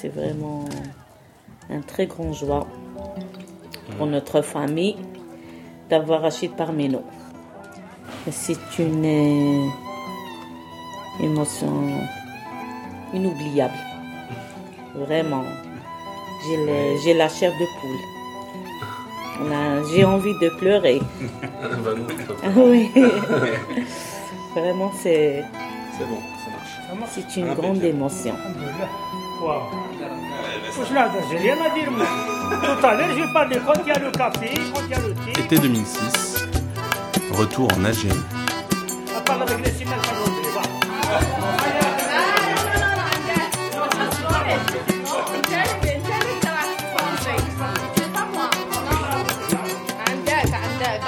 c'est vraiment un très grand joie pour notre famille d'avoir Rachid parmi nous. C'est une euh, émotion inoubliable. Vraiment. J'ai la chair de poule. J'ai envie de pleurer. Bah. Ah oui. Vraiment, c'est C'est bon, ça marche. c'est une grande émotion. Wow. Je là, j'ai rien à dire, moi. Tout à l'heure, j'ai parlé quand il y a le café, quand il y a le thé. Été 2006. Retour en Algérie. On parle avec les ciments, ça va, عندك عندك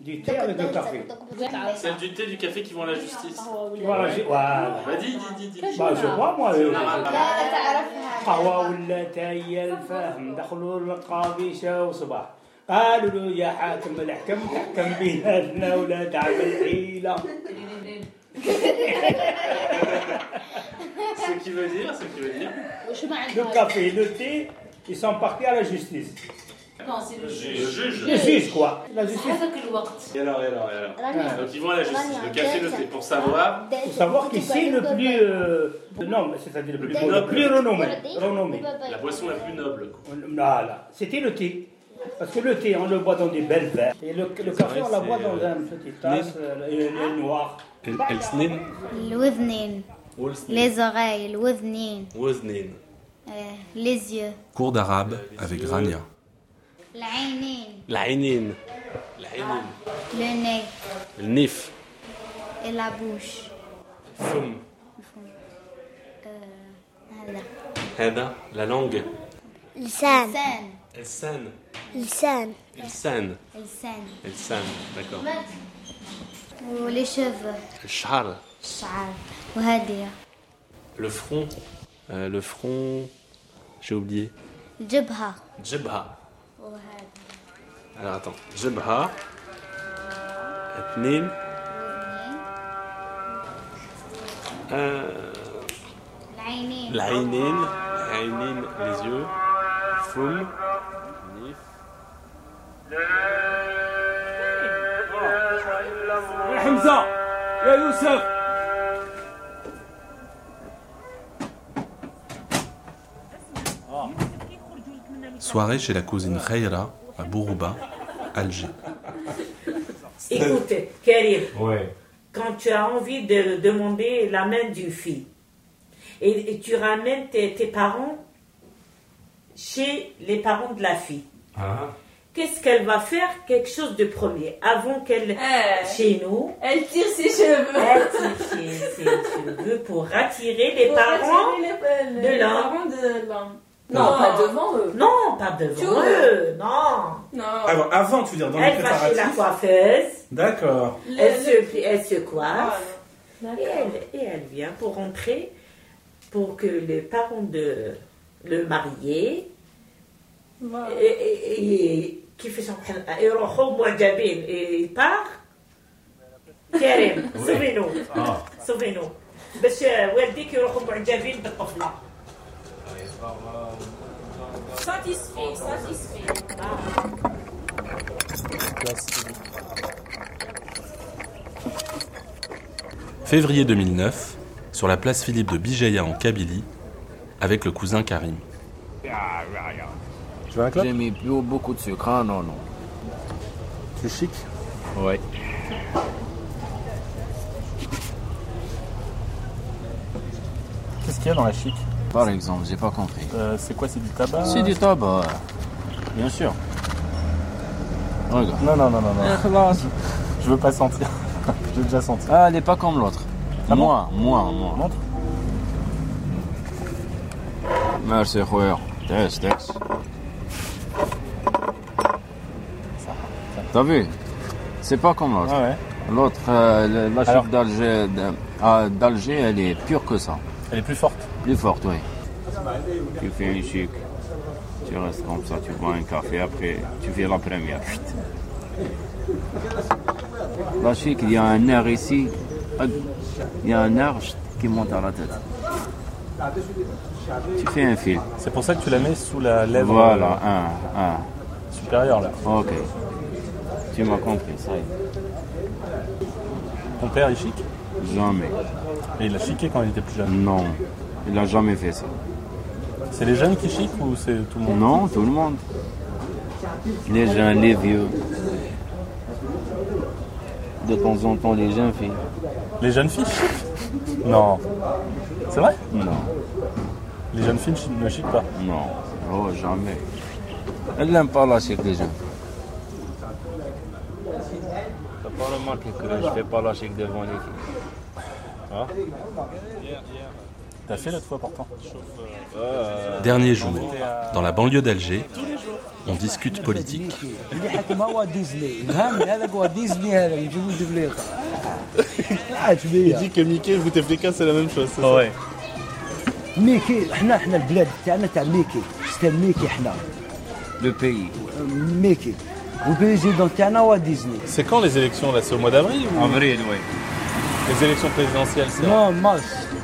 du thé avec le café. Celle du thé, du café qui vont à la justice. Voilà, j'ai- voilà. Bah dis, dis, dis, dis. Bah, je vois, moi. euh, تعرفها قهوة ولا تاي الفهم دخلوا القاضي شاو صباح قالوا له يا حاكم الحكم تحكم بيناتنا ولا تعمل حيلة Ce qui veut dire, ce qui veut dire. وشو ما Le عندها café et le thé, ils sont partis à la justice. Le juge. Le juge, quoi. La justice, هذاك الوقت Et alors, et alors, et alors رانيا Donc ils vont à la justice, le café, le thé, pour savoir. faut savoir qu'ici, le plus... euh, non, mais c'est-à-dire le plus, plus le noble. plus renommé. renommé. La boisson la plus noble. quoi. Voilà, c'était le thé. Parce que le thé, on le boit dans des belles verres. Et le, le café, vrai, on la boit c'est, dans euh, un petit tasse, euh, et et noir. El- Elsnin الوذنين les oreilles الوذنين Woznin. euh, les yeux Cours d'arabe avec Rania. العينين L'Ainin. L'Ainin. le nez Le nif. et la bouche Foum. هذا Hada. La langue. لسان Elsan. لسان Elsan. لسان Elsan. D'accord. ولي cheveux Shar. الشعر وهادية Le front. Euh, le front. J'ai oublié. الجبهة Jebha. وهذا. أنا عطم جبهة. اثنين. آه. العينين. العينين العينين ليزيو فم. نيف يا حمزة يا يوسف. Soirée chez la cousine Khaira à Bourouba, Alger. Écoute, Karim, Ouais. quand tu as envie de demander la main d'une fille et, et tu ramènes tes, tes parents chez les parents de la fille, Ah. qu'est-ce qu'elle va faire Quelque chose de premier. Avant qu'elle, Eh. chez nous, Elle tire ses cheveux. elle tire ses- ses cheveux pour attirer les Pour parents. attirer les- de les l'homme. parents de l'homme. Non, pas devant eux. Non, pas devant eux. Non. Non. Alors, avant, tu veux dire, dans elle les. Elle va la coiffeuse. D'accord. Elle, se, elle se coiffe. Voilà. Et, elle, vient pour rentrer, pour que les parents de le marié et, et, et, qui fait son et il part. Karim, sauvez-nous. Ah. Sauvez-nous. Parce que vous Waldik, il y a Satisfait, satisfait. Février 2009, sur la place Philippe de Bijeya en Kabylie, avec le cousin Karim. Tu veux un club J'ai mis plus beaucoup de sucre, hein, non, non. Tu chic? Ouais. Qu'est-ce qu'il y a dans la chic? Par exemple, j'ai pas compris. Euh, c'est quoi, c'est du tabac C'est du tabac, bien sûr. Regarde. Non, non, non, non. non. Eh, Je veux pas sentir. J'ai déjà senti. Ah, elle est pas comme l'autre. Ah moi, moi, moi. Montre. Merci, frère. Test, test. T'as vu? C'est pas comme l'autre. Ah l'autre, euh, la chute d'Alger, ah, d'Alger, elle est pure que ça. Elle est plus forte plus forte, oui. Tu fais une chic, tu restes comme ça, tu bois un café, après tu fais la première. La chic, il y a un air ici, il y a un air qui monte à la tête. Tu fais un fil. C'est pour ça que tu la mets sous la lèvre Voilà, un, un. euh, supérieure là. Ok. Tu m'as compris, ça y est. Ton père est chic? Jamais. Et il a chiqué quand il était plus jeune. Non, il n'a jamais fait ça. C'est les jeunes qui chiquent ou c'est tout le monde Non, tout le monde. Les jeunes, les vieux. De temps en temps, les jeunes filles. Les jeunes filles chiquent Non. C'est vrai Non, Les jeunes filles ne chiquent pas. non. Oh, jamais. Elle n'aime pas la chic des jeunes. T'as pas remarqué que je fais pas la chic devant les filles. T'as fait l'autre fois pourtant. Dernier jour, dans la banlieue d'Alger, on discute politique. اللي حكمها هو ديزني الهم هذاك هو ديزني هذا يجيبوا دبليقه Il dit que Mickey et Bouteflika c'est la même chose. c'est ça Ouais. ميكي حنا حنا البلاد تاعنا تاع ميكي ستيل ميكي حنا Le pays. ميكي والبريزيدون تاعنا هو ديزني C'est quand les élections là C'est au mois d'avril ou Avril, oui. les élections présidentielles c'est نو مارس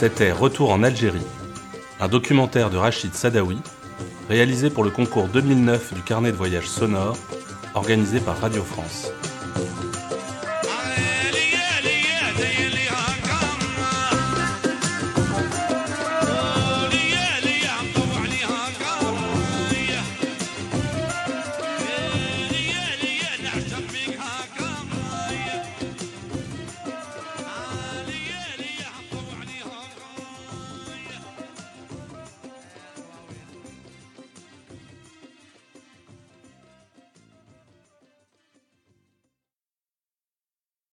C'était Retour en Algérie, un documentaire de Rachid Sadawi, réalisé pour le concours 2009 du carnet de voyage sonore, organisé par Radio France.